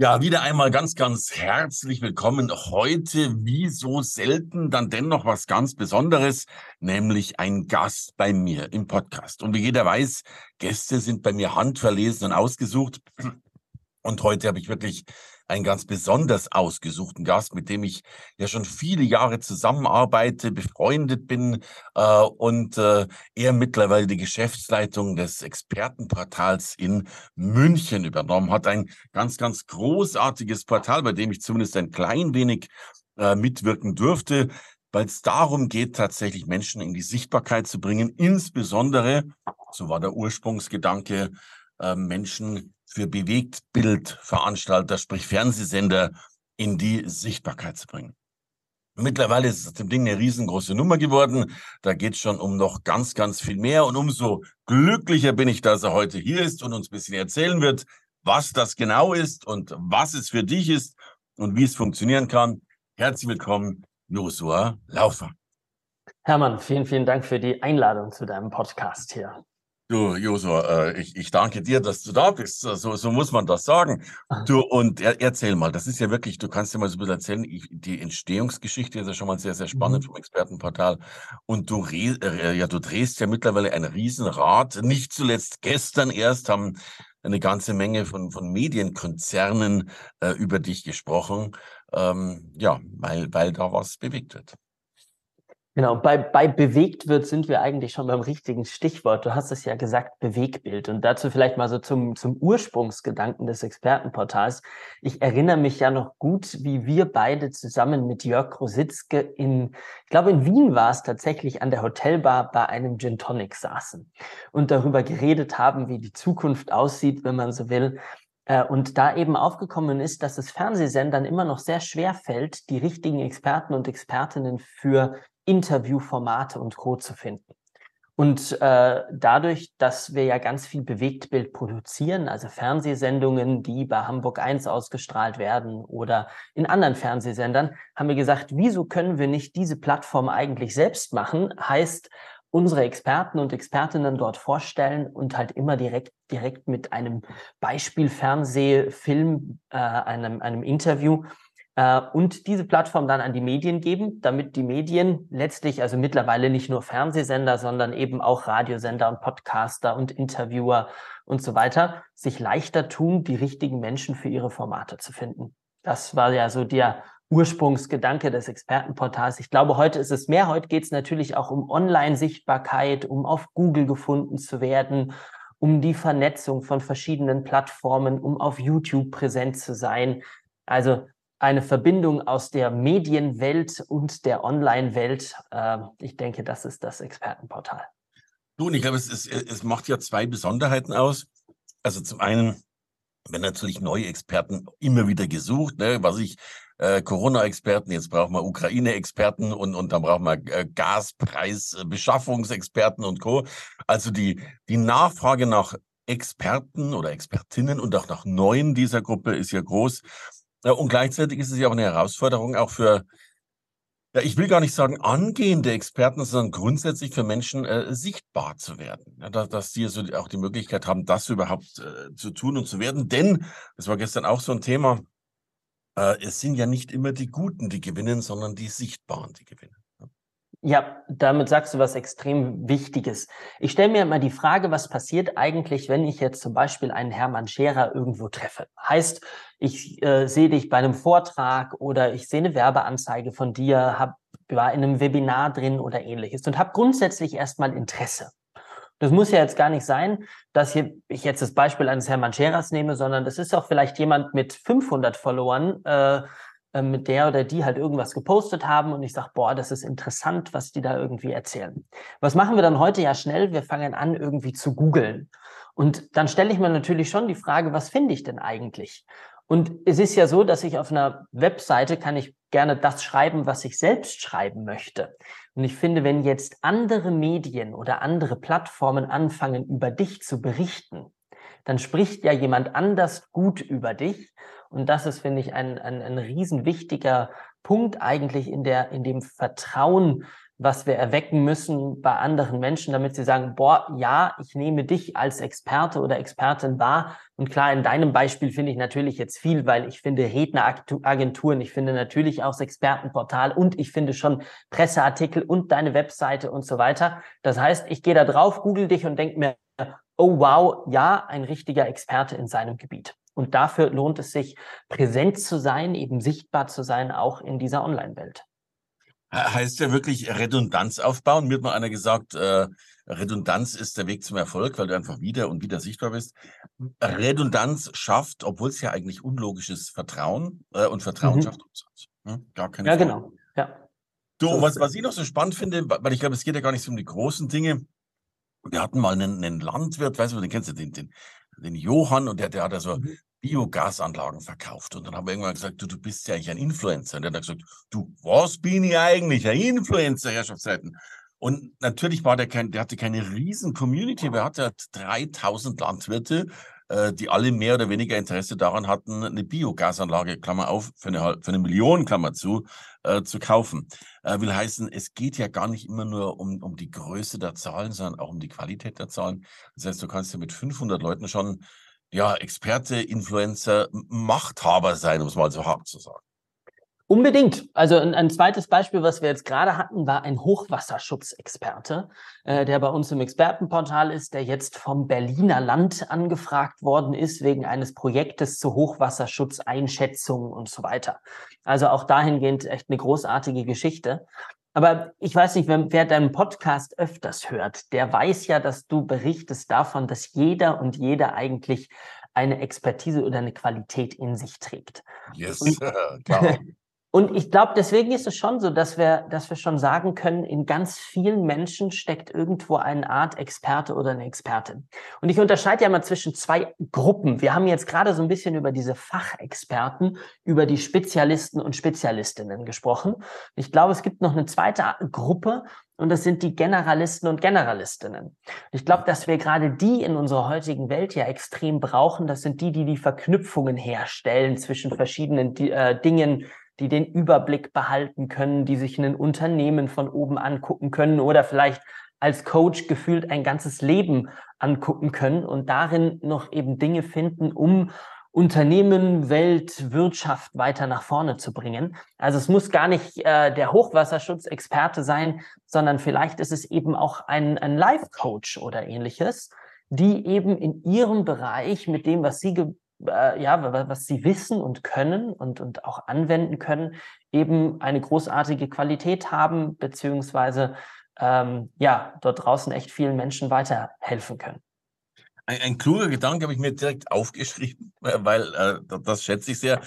Ja, wieder einmal ganz, ganz herzlich willkommen. Heute, wie so selten, dann dennoch was ganz Besonderes, nämlich ein Gast bei mir im Podcast. Und wie jeder weiß, Gäste sind bei mir handverlesen und ausgesucht. Und heute habe ich wirklich einen ganz besonders ausgesuchten Gast, mit dem ich ja schon viele Jahre zusammenarbeite, befreundet bin äh, und äh, er mittlerweile die Geschäftsleitung des Expertenportals in München übernommen hat. Ein ganz, ganz großartiges Portal, bei dem ich zumindest ein klein wenig äh, mitwirken durfte weil es darum geht, tatsächlich Menschen in die Sichtbarkeit zu bringen, insbesondere, so war der Ursprungsgedanke, äh, Menschen für Bewegtbildveranstalter, sprich Fernsehsender, in die Sichtbarkeit zu bringen. Mittlerweile ist dem Ding eine riesengroße Nummer geworden. Da geht es schon um noch ganz, ganz viel mehr. Und umso glücklicher bin ich, dass er heute hier ist und uns ein bisschen erzählen wird, was das genau ist und was es für dich ist und wie es funktionieren kann. Herzlich willkommen, Josua Laufer. Hermann, vielen, vielen Dank für die Einladung zu deinem Podcast hier. Du, Josua, äh, ich, ich danke dir, dass du da bist. So, so muss man das sagen. Du, und er, erzähl mal, das ist ja wirklich, du kannst dir mal so ein bisschen erzählen, ich, die Entstehungsgeschichte ist ja schon mal sehr, sehr spannend mhm. vom Expertenportal. Und du, äh, ja, du drehst ja mittlerweile ein Riesenrad. Nicht zuletzt gestern erst haben eine ganze Menge von, von Medienkonzernen äh, über dich gesprochen. Ähm, ja, weil, weil da was bewegt wird. Genau, bei, bei bewegt wird sind wir eigentlich schon beim richtigen Stichwort. Du hast es ja gesagt, Bewegbild. Und dazu vielleicht mal so zum, zum Ursprungsgedanken des Expertenportals. Ich erinnere mich ja noch gut, wie wir beide zusammen mit Jörg Rositzke in, ich glaube in Wien war es tatsächlich, an der Hotelbar bei einem Gin Tonic saßen und darüber geredet haben, wie die Zukunft aussieht, wenn man so will. Äh, und da eben aufgekommen ist, dass es Fernsehsendern immer noch sehr schwer fällt, die richtigen Experten und Expertinnen für Interviewformate und Co. zu finden. Und äh, dadurch, dass wir ja ganz viel Bewegtbild produzieren, also Fernsehsendungen, die bei Hamburg 1 ausgestrahlt werden oder in anderen Fernsehsendern, haben wir gesagt, wieso können wir nicht diese Plattform eigentlich selbst machen? Heißt, unsere Experten und Expertinnen dort vorstellen und halt immer direkt, direkt mit einem Beispielfernsehfilm, äh, einem, einem Interview äh, und diese Plattform dann an die Medien geben, damit die Medien letztlich, also mittlerweile nicht nur Fernsehsender, sondern eben auch Radiosender und Podcaster und Interviewer und so weiter, sich leichter tun, die richtigen Menschen für ihre Formate zu finden. Das war ja so der Ursprungsgedanke des Expertenportals. Ich glaube, heute ist es mehr. Heute geht es natürlich auch um Online-Sichtbarkeit, um auf Google gefunden zu werden, um die Vernetzung von verschiedenen Plattformen, um auf YouTube präsent zu sein. Also eine Verbindung aus der Medienwelt und der Online-Welt. Äh, ich denke, das ist das Expertenportal. Und ich glaube, es, es, es macht ja zwei Besonderheiten aus. Also zum einen werden natürlich neue Experten immer wieder gesucht, ne? was ich, äh, Corona-Experten, jetzt brauchen wir Ukraine-Experten und, und dann brauchen wir äh, Gaspreis-Beschaffungsexperten und Co. Also die, die Nachfrage nach Experten oder Expertinnen und auch nach neuen dieser Gruppe ist ja groß. Und gleichzeitig ist es ja auch eine Herausforderung auch für, ja, ich will gar nicht sagen angehende Experten, sondern grundsätzlich für Menschen äh, sichtbar zu werden. Ja, dass, dass sie so auch die Möglichkeit haben, das überhaupt äh, zu tun und zu werden. Denn, das war gestern auch so ein Thema, äh, es sind ja nicht immer die Guten, die gewinnen, sondern die Sichtbaren, die gewinnen. Ja, damit sagst du was extrem Wichtiges. Ich stelle mir mal die Frage, was passiert eigentlich, wenn ich jetzt zum Beispiel einen Hermann Scherer irgendwo treffe? Heißt, ich äh, sehe dich bei einem Vortrag oder ich sehe eine Werbeanzeige von dir, hab, war in einem Webinar drin oder ähnliches und habe grundsätzlich erstmal Interesse. Das muss ja jetzt gar nicht sein, dass ich jetzt das Beispiel eines Hermann Scherers nehme, sondern das ist auch vielleicht jemand mit 500 Followern, äh, mit der oder die halt irgendwas gepostet haben und ich sage, boah, das ist interessant, was die da irgendwie erzählen. Was machen wir dann heute ja schnell? Wir fangen an, irgendwie zu googeln. Und dann stelle ich mir natürlich schon die Frage, was finde ich denn eigentlich? Und es ist ja so, dass ich auf einer Webseite kann ich gerne das schreiben, was ich selbst schreiben möchte. Und ich finde, wenn jetzt andere Medien oder andere Plattformen anfangen, über dich zu berichten, dann spricht ja jemand anders gut über dich. Und das ist, finde ich, ein, ein, ein riesen wichtiger Punkt eigentlich in der, in dem Vertrauen, was wir erwecken müssen bei anderen Menschen, damit sie sagen, boah, ja, ich nehme dich als Experte oder Expertin wahr. Und klar, in deinem Beispiel finde ich natürlich jetzt viel, weil ich finde Redneragenturen, ich finde natürlich auch das Expertenportal und ich finde schon Presseartikel und deine Webseite und so weiter. Das heißt, ich gehe da drauf, google dich und denke mir, oh wow, ja, ein richtiger Experte in seinem Gebiet. Und dafür lohnt es sich, präsent zu sein, eben sichtbar zu sein, auch in dieser Online-Welt. Heißt ja wirklich Redundanz aufbauen. Mir hat mal einer gesagt, äh, Redundanz ist der Weg zum Erfolg, weil du einfach wieder und wieder sichtbar bist. Redundanz schafft, obwohl es ja eigentlich unlogisch ist, Vertrauen äh, und Vertrauen mhm. schafft Umsatz. Hm? Gar keine ja, Frage. genau. Ja. Du, so was, was ich noch so spannend finde, weil ich glaube, es geht ja gar nicht so um die großen Dinge. Wir hatten mal einen, einen Landwirt, weißt du, den kennst du, den, den, den Johann, und der, der hat ja so mhm. Biogasanlagen verkauft. Und dann haben wir irgendwann gesagt, du, du bist ja eigentlich ein Influencer. Und der hat gesagt, du, was bin ich eigentlich? Ein Influencer, Herrschaftszeiten. Und natürlich war der kein, der hatte keine riesen Community, aber er hatte 3000 Landwirte, die alle mehr oder weniger Interesse daran hatten, eine Biogasanlage, Klammer auf, für eine, für eine Million, Klammer zu, äh, zu kaufen. Äh, will heißen, es geht ja gar nicht immer nur um, um die Größe der Zahlen, sondern auch um die Qualität der Zahlen. Das heißt, du kannst ja mit 500 Leuten schon ja, Experte, Influencer, Machthaber sein, um es mal so hart zu sagen. Unbedingt. Also ein, ein, zweites Beispiel, was wir jetzt gerade hatten, war ein Hochwasserschutzexperte, äh, der bei uns im Expertenportal ist, der jetzt vom Berliner Land angefragt worden ist wegen eines Projektes zur Hochwasserschutzeinschätzung und so weiter. Also auch dahingehend echt eine großartige Geschichte. Aber ich weiß nicht, wer, wer deinen Podcast öfters hört, der weiß ja, dass du berichtest davon, dass jeder und jeder eigentlich eine Expertise oder eine Qualität in sich trägt. Yes, und, klar. Und ich glaube, deswegen ist es schon so, dass wir, dass wir schon sagen können, in ganz vielen Menschen steckt irgendwo eine Art Experte oder eine Expertin. Und ich unterscheide ja mal zwischen zwei Gruppen. Wir haben jetzt gerade so ein bisschen über diese Fachexperten, über die Spezialisten und Spezialistinnen gesprochen. Ich glaube, es gibt noch eine zweite Gruppe und das sind die Generalisten und Generalistinnen. Ich glaube, dass wir gerade die in unserer heutigen Welt ja extrem brauchen. Das sind die, die die Verknüpfungen herstellen zwischen verschiedenen äh, Dingen, die den Überblick behalten können, die sich ein Unternehmen von oben angucken können oder vielleicht als Coach gefühlt ein ganzes Leben angucken können und darin noch eben Dinge finden, um Unternehmen, Welt, Wirtschaft weiter nach vorne zu bringen. Also es muss gar nicht äh, der Hochwasserschutzexperte sein, sondern vielleicht ist es eben auch ein, ein Life-Coach oder ähnliches, die eben in ihrem Bereich mit dem, was sie äh, ja, was sie wissen und können und, und auch anwenden können, eben eine großartige Qualität haben, beziehungsweise ähm, ja, dort draußen echt vielen Menschen weiterhelfen können. Ein, ein kluger Gedanke habe ich mir direkt aufgeschrieben, weil äh, das schätze ich sehr.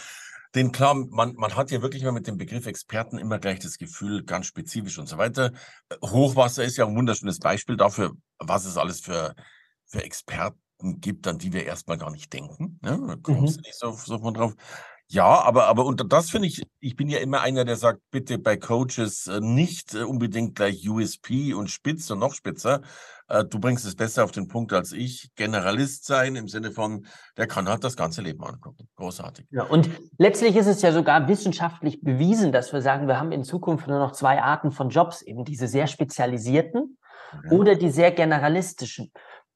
Denn klar, man, man hat ja wirklich mal mit dem Begriff Experten immer gleich das Gefühl, ganz spezifisch und so weiter. Hochwasser ist ja ein wunderschönes Beispiel dafür, was es alles für, für Experten gibt, an die wir erstmal gar nicht denken. Ne? Da kommst mhm. du nicht so, so von drauf. Ja, aber, aber unter das finde ich, ich bin ja immer einer, der sagt, bitte bei Coaches äh, nicht äh, unbedingt gleich USP und spitz und noch spitzer. Äh, du bringst es besser auf den Punkt als ich. Generalist sein im Sinne von, der kann halt das ganze Leben angucken. Großartig. Ja, und letztlich ist es ja sogar wissenschaftlich bewiesen, dass wir sagen, wir haben in Zukunft nur noch zwei Arten von Jobs, eben diese sehr spezialisierten ja. oder die sehr generalistischen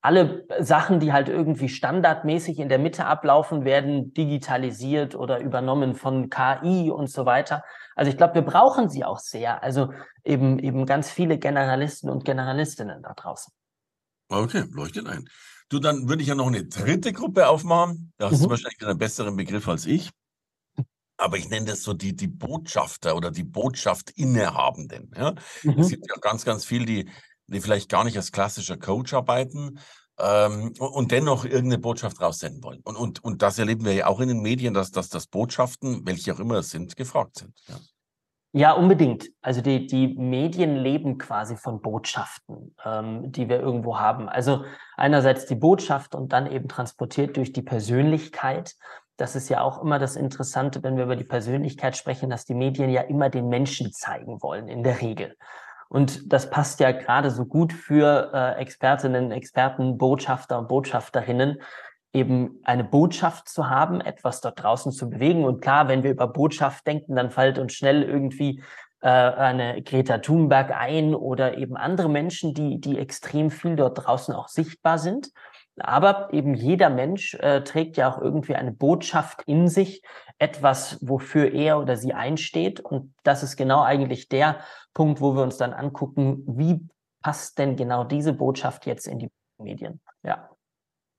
alle Sachen, die halt irgendwie standardmäßig in der Mitte ablaufen, werden digitalisiert oder übernommen von KI und so weiter. Also ich glaube, wir brauchen sie auch sehr. Also eben, eben ganz viele Generalisten und Generalistinnen da draußen. Okay, leuchtet ein. Du, dann würde ich ja noch eine dritte Gruppe aufmachen. Da hast mhm. du wahrscheinlich einen besseren Begriff als ich. Aber ich nenne das so die, die Botschafter oder die Botschaft Innehabenden. Ja? Mhm. Es gibt ja ganz, ganz viel, die die vielleicht gar nicht als klassischer Coach arbeiten ähm, und dennoch irgendeine Botschaft raussenden wollen. Und, und, und das erleben wir ja auch in den Medien, dass, dass das Botschaften, welche auch immer es sind, gefragt sind. Ja. Ja, unbedingt. Also die, die Medien leben quasi von Botschaften, ähm, die wir irgendwo haben. Also einerseits die Botschaft und dann eben transportiert durch die Persönlichkeit. Das ist ja auch immer das Interessante, wenn wir über die Persönlichkeit sprechen, dass die Medien ja immer den Menschen zeigen wollen, in der Regel. Und das passt ja gerade so gut für äh, Expertinnen, Experten, Botschafter und Botschafterinnen, eben eine Botschaft zu haben, etwas dort draußen zu bewegen. Und klar, wenn wir über Botschaft denken, dann fällt uns schnell irgendwie äh, eine Greta Thunberg ein oder eben andere Menschen, die, die extrem viel dort draußen auch sichtbar sind. Aber eben jeder Mensch äh, trägt ja auch irgendwie eine Botschaft in sich, etwas, wofür er oder sie einsteht. Und das ist genau eigentlich der Punkt, wo wir uns dann angucken, wie passt denn genau diese Botschaft jetzt in die Medien? Ja.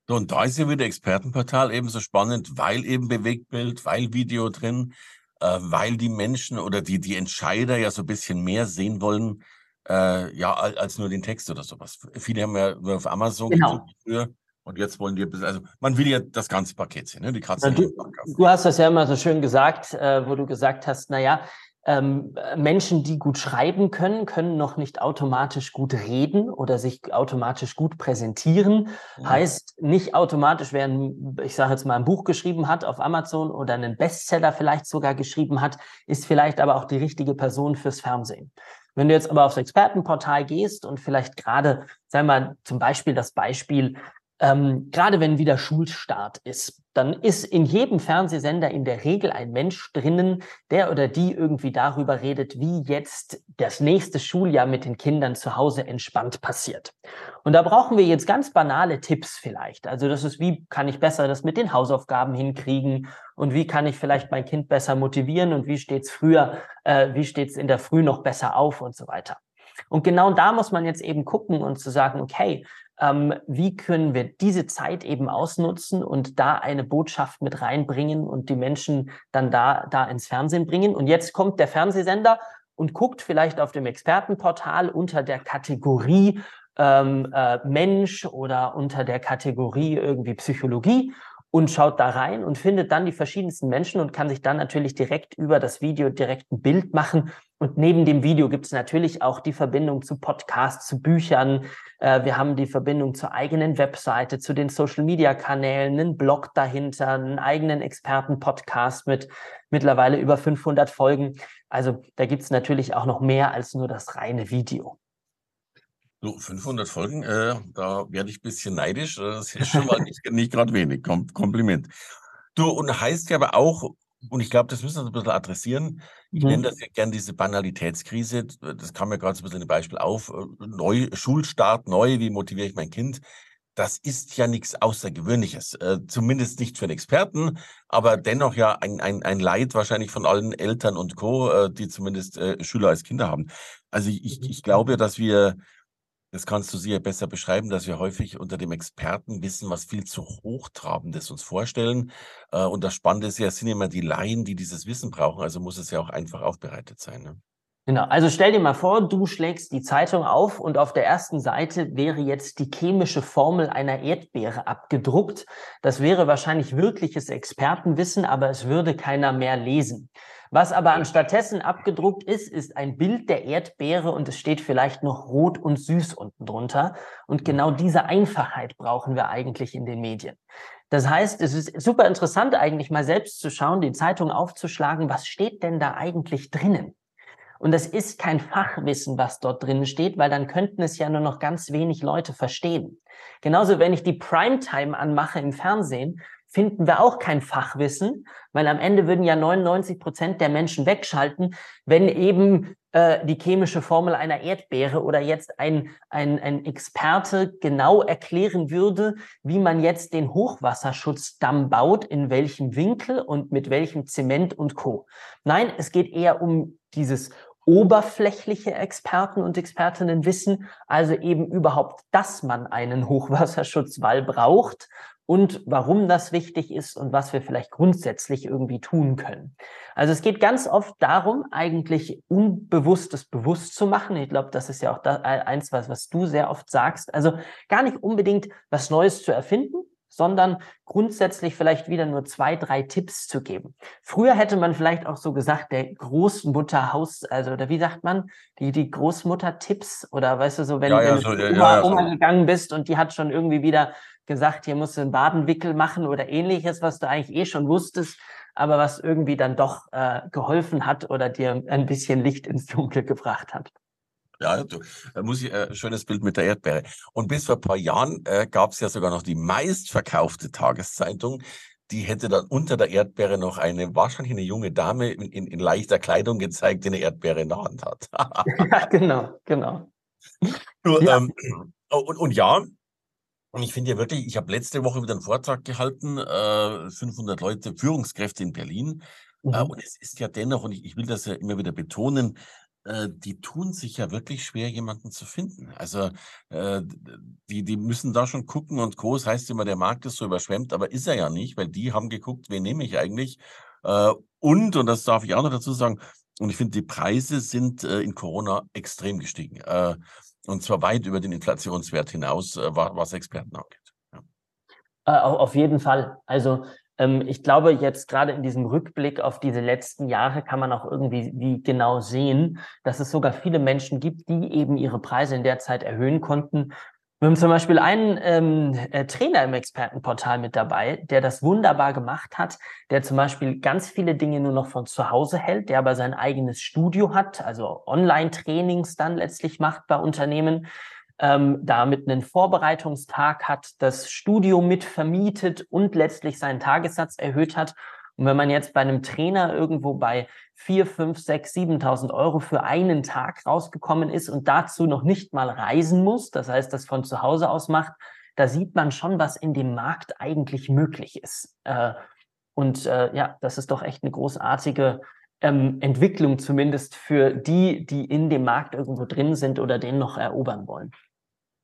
So, und da ist ja wieder Expertenportal ebenso spannend, weil eben Bewegtbild, weil Video drin, äh, weil die Menschen oder die, die Entscheider ja so ein bisschen mehr sehen wollen, äh, ja, als nur den Text oder sowas. Viele haben ja nur auf Amazon genau. früher und jetzt wollen die, also man will ja das ganze Paket sehen, ne? die Katze. Du, du, hast das ja immer so schön gesagt, äh, wo du gesagt hast, naja, ähm, Menschen, die gut schreiben können, können noch nicht automatisch gut reden oder sich automatisch gut präsentieren. Ja. Heißt nicht automatisch, wer, ein, ich sage jetzt mal, ein Buch geschrieben hat auf Amazon oder einen Bestseller vielleicht sogar geschrieben hat, ist vielleicht aber auch die richtige Person fürs Fernsehen. Wenn du jetzt aber aufs Expertenportal gehst und vielleicht gerade, sagen wir mal, zum Beispiel das Beispiel ähm, gerade wenn wieder Schulstart ist, dann ist in jedem Fernsehsender in der Regel ein Mensch drinnen, der oder die irgendwie darüber redet, wie jetzt das nächste Schuljahr mit den Kindern zu Hause entspannt passiert. Und da brauchen wir jetzt ganz banale Tipps vielleicht. Also das ist, wie kann ich besser das mit den Hausaufgaben hinkriegen und wie kann ich vielleicht mein Kind besser motivieren und wie steht's früher, äh, wie steht's in der Früh noch besser auf und so weiter. Und genau da muss man jetzt eben gucken und zu sagen, okay, ähm, wie können wir diese Zeit eben ausnutzen und da eine Botschaft mit reinbringen und die Menschen dann da, da ins Fernsehen bringen. Und jetzt kommt der Fernsehsender und guckt vielleicht auf dem Expertenportal unter der Kategorie ähm, äh, Mensch oder unter der Kategorie irgendwie Psychologie und schaut da rein und findet dann die verschiedensten Menschen und kann sich dann natürlich direkt über das Video direkt ein Bild machen. Und neben dem Video gibt es natürlich auch die Verbindung zu Podcasts, zu Büchern. Äh, wir haben die Verbindung zur eigenen Webseite, zu den Social-Media-Kanälen, einen Blog dahinter, einen eigenen Experten-Podcast mit mittlerweile über 500 Folgen. Also da gibt es natürlich auch noch mehr als nur das reine Video. So, 500 Folgen, äh, da werde ich ein bisschen neidisch. Äh, das ist schon mal nicht, nicht gerade wenig. Kom Kompliment. Du, und heißt ja aber auch, und ich glaube, das müssen wir ein bisschen adressieren. Ich mhm. nenne das ja gern diese Banalitätskrise. Das kam mir gerade so ein bisschen ein Beispiel auf. Neu, Schulstart, neu, wie motiviere ich mein Kind? Das ist ja nichts Außergewöhnliches. Äh, zumindest nicht für einen Experten, aber dennoch ja ein, ein, ein Leid wahrscheinlich von allen Eltern und Co., äh, die zumindest äh, Schüler als Kinder haben. Also ich, ich glaube, dass wir das kannst du sicher besser beschreiben, dass wir häufig unter dem Expertenwissen was viel zu Hochtrabendes uns vorstellen. Äh, und das Spannende ist ja, es sind immer die Laien, die dieses Wissen brauchen. Also muss es ja auch einfach aufbereitet sein. Ne? Genau, also stell dir mal vor, du schlägst die Zeitung auf und auf der ersten Seite wäre jetzt die chemische Formel einer Erdbeere abgedruckt. Das wäre wahrscheinlich wirkliches Expertenwissen, aber es würde keiner mehr lesen. Was aber anstattdessen abgedruckt ist, ist ein Bild der Erdbeere und es steht vielleicht noch rot und süß unten drunter. Und genau diese Einfachheit brauchen wir eigentlich in den Medien. Das heißt, es ist super interessant eigentlich mal selbst zu schauen, die Zeitung aufzuschlagen, was steht denn da eigentlich drinnen? Und das ist kein Fachwissen, was dort drin steht, weil dann könnten es ja nur noch ganz wenig Leute verstehen. Genauso, wenn ich die Primetime anmache im Fernsehen, finden wir auch kein Fachwissen, weil am Ende würden ja 99 Prozent der Menschen wegschalten, wenn eben äh, die chemische Formel einer Erdbeere oder jetzt ein, ein, ein Experte genau erklären würde, wie man jetzt den Hochwasserschutzdamm baut, in welchem Winkel und mit welchem Zement und Co. Nein, es geht eher um dieses oberflächliche Experten und Expertinnen wissen, also eben überhaupt, dass man einen Hochwasserschutzwall braucht und warum das wichtig ist und was wir vielleicht grundsätzlich irgendwie tun können. Also es geht ganz oft darum, eigentlich Unbewusstes bewusst zu machen. Ich glaube, das ist ja auch das, eins, was, was du sehr oft sagst. Also gar nicht unbedingt was Neues zu erfinden, sondern grundsätzlich vielleicht wieder nur zwei, drei Tipps zu geben. Früher hätte man vielleicht auch so gesagt, der Großmutterhaus, also oder wie sagt man, die, die Großmutter-Tipps oder weißt du so, wenn, ja, ja, wenn so, du ja, Oma, Oma gegangen bist und die hat schon irgendwie wieder gesagt, hier musst du einen Badenwickel machen oder ähnliches, was du eigentlich eh schon wusstest, aber was irgendwie dann doch äh, geholfen hat oder dir ein bisschen Licht ins Dunkel gebracht hat. Ja, du, da muss ich ein äh, schönes Bild mit der Erdbeere. Und bis vor ein paar Jahren äh, gab es ja sogar noch die meistverkaufte Tageszeitung. Die hätte dann unter der Erdbeere noch eine, wahrscheinlich eine junge Dame in, in, in leichter Kleidung gezeigt, die eine Erdbeere in der Hand hat. ja, genau, genau. Ja. Ähm, und, und ja, und ich finde ja wirklich, ich habe letzte Woche wieder einen Vortrag gehalten, äh, 500 Leute, Führungskräfte in Berlin. Äh, mhm. Äh, und es ist ja dennoch, und ich, ich will das ja immer wieder betonen, äh, die tun sich ja wirklich schwer, jemanden zu finden. Also äh, die, die müssen da schon gucken und Co. Das heißt immer, der Markt ist so überschwemmt, aber ist er ja nicht, weil die haben geguckt, wen nehme ich eigentlich. Äh, und, und das darf ich auch noch dazu sagen, und ich finde, die Preise sind in Corona extrem gestiegen. Und zwar weit über den Inflationswert hinaus, äh, was Experten angeht. Ja. Äh, auf jeden Fall. Also ähm, ich glaube, jetzt gerade in diesem Rückblick auf diese letzten Jahre kann man auch irgendwie wie genau sehen, dass es sogar viele Menschen gibt, die eben ihre Preise in der Zeit erhöhen konnten, wir haben zum Beispiel einen ähm, äh, Trainer im Expertenportal mit dabei, der das wunderbar gemacht hat, der zum Beispiel ganz viele Dinge nur noch von zu Hause hält, der aber sein eigenes Studio hat, also Online-Trainings dann letztlich macht bei Unternehmen, ähm, damit einen Vorbereitungstag hat, das Studio mit vermietet und letztlich seinen Tagessatz erhöht hat und wenn man jetzt bei einem Trainer irgendwo bei 4, 5, 6, 7.000 Euro für einen Tag rausgekommen ist und dazu noch nicht mal reisen muss, das heißt, das von zu Hause aus macht, da sieht man schon, was in dem Markt eigentlich möglich ist. Äh, und äh, ja, das ist doch echt eine großartige ähm, Entwicklung, zumindest für die, die in dem Markt irgendwo drin sind oder den noch erobern wollen.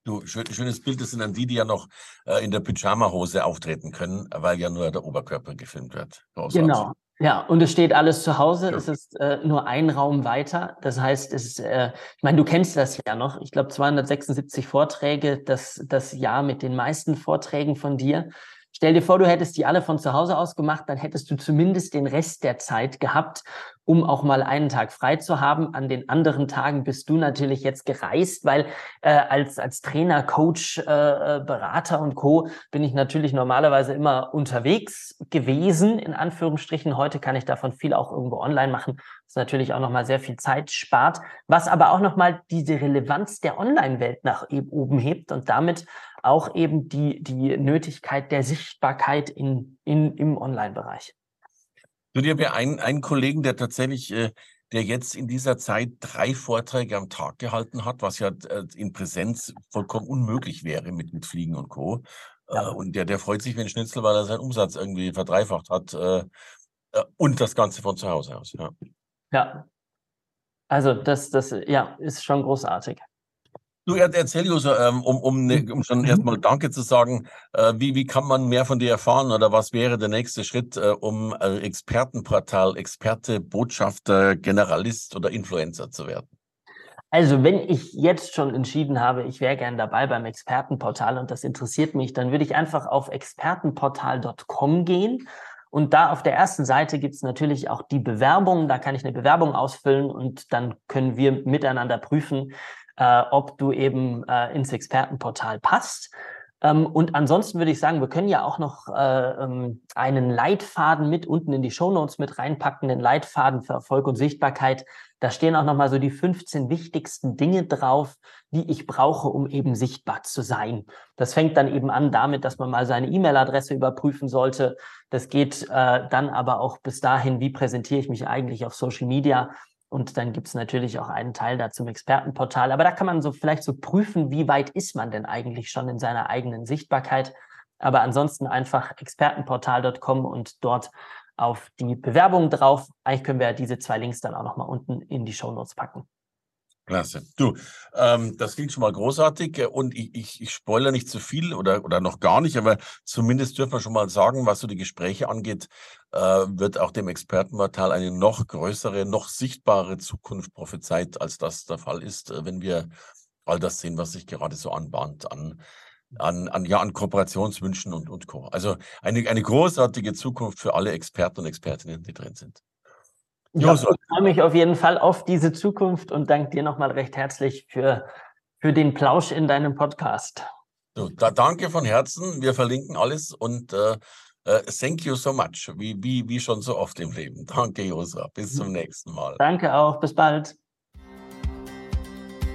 Du, schön, schönes Bild, das sind dann die, die ja noch äh, in der Pyjama-Hose auftreten können, weil ja nur der Oberkörper gefilmt wird. Großartig. Genau. Ja, und es steht alles zu Hause. Ja. Es ist äh, nur ein Raum weiter. Das heißt, es ist, äh, ich meine, du kennst das ja noch. Ich glaube, 276 Vorträge, das, das Jahr mit den meisten Vorträgen von dir. Stell dir vor, du hättest die alle von zu Hause aus gemacht, dann hättest du zumindest den Rest der Zeit gehabt, um auch mal einen Tag frei zu haben. An den anderen Tagen bist du natürlich jetzt gereist, weil äh, als, als Trainer, Coach, äh, äh Berater und Co. bin ich natürlich normalerweise immer unterwegs gewesen, in Anführungsstrichen. Heute kann ich davon viel auch irgendwo online machen, was natürlich auch nochmal sehr viel Zeit spart, was aber auch nochmal diese Relevanz der Online-Welt nach oben hebt und damit auch eben die, die Nötigkeit der Sichtbarkeit in, in, im Online-Bereich. Du, ich habe ja einen, einen Kollegen, der tatsächlich, äh, der jetzt in dieser Zeit drei Vorträge am Tag gehalten hat, was ja äh, in Präsenz vollkommen unmöglich wäre mit, mit Fliegen und Co. Ja. Äh, und der, der freut sich wie ein Schnitzel, weil er seinen Umsatz irgendwie verdreifacht hat und das Ganze von zu Hause aus. Ja. ja. Also das, das ja, ist schon großartig. Du erzähl Joso, ähm, um, um, ne, um schon mhm. erstmal Danke zu sagen, äh, wie, wie kann man mehr von dir erfahren oder was wäre der nächste Schritt, äh, um Expertenportal, Experte, Botschafter, Generalist oder Influencer zu werden? Also, wenn ich jetzt schon entschieden habe, ich wäre gern dabei beim Expertenportal und das interessiert mich, dann würde ich einfach auf expertenportal.com gehen. Und da auf der ersten Seite gibt es natürlich auch die Bewerbung. Da kann ich eine Bewerbung ausfüllen und dann können wir miteinander prüfen, äh, ob du eben äh, ins Expertenportal passt. Ähm, und ansonsten würde ich sagen, wir können ja auch noch äh, ähm, einen Leitfaden mit unten in die Shownotes mit reinpacken, den Leitfaden für Erfolg und Sichtbarkeit. Da stehen auch nochmal so die 15 wichtigsten Dinge drauf, die ich brauche, um eben sichtbar zu sein. Das fängt dann eben an damit, dass man mal seine E-Mail-Adresse überprüfen sollte. Das geht äh, dann aber auch bis dahin, wie präsentiere ich mich eigentlich auf Social Media und dann gibt es natürlich auch einen Teil da zum Expertenportal. Aber da kann man so vielleicht so prüfen, wie weit ist man denn eigentlich schon in seiner eigenen Sichtbarkeit. Aber ansonsten einfach expertenportal.com und dort auf die Bewerbung drauf. Eigentlich können wir diese zwei Links dann auch nochmal unten in die Show Notes packen. Klasse. Du, ähm, das klingt schon mal großartig äh, und ich, ich, ich spoilere nicht zu viel oder, oder noch gar nicht, aber zumindest dürfen wir schon mal sagen, was so die Gespräche angeht, äh, wird auch dem Expertenportal eine noch größere, noch sichtbare Zukunft prophezeit, als das der Fall ist, äh, wenn wir all das sehen, was sich gerade so anbahnt an, an, an, ja, an Kooperationswünschen und, und Co. Also eine, eine großartige Zukunft für alle Experten und Expertinnen, die drin sind. Ja, ich freue mich auf jeden Fall auf diese Zukunft und danke dir nochmal recht herzlich für, für den Plausch in deinem Podcast. So, da, danke von Herzen. Wir verlinken alles und äh, äh, thank you so much, wie, wie, wie schon so oft im Leben. Danke, Josa. Bis zum nächsten Mal. Danke auch. Bis bald.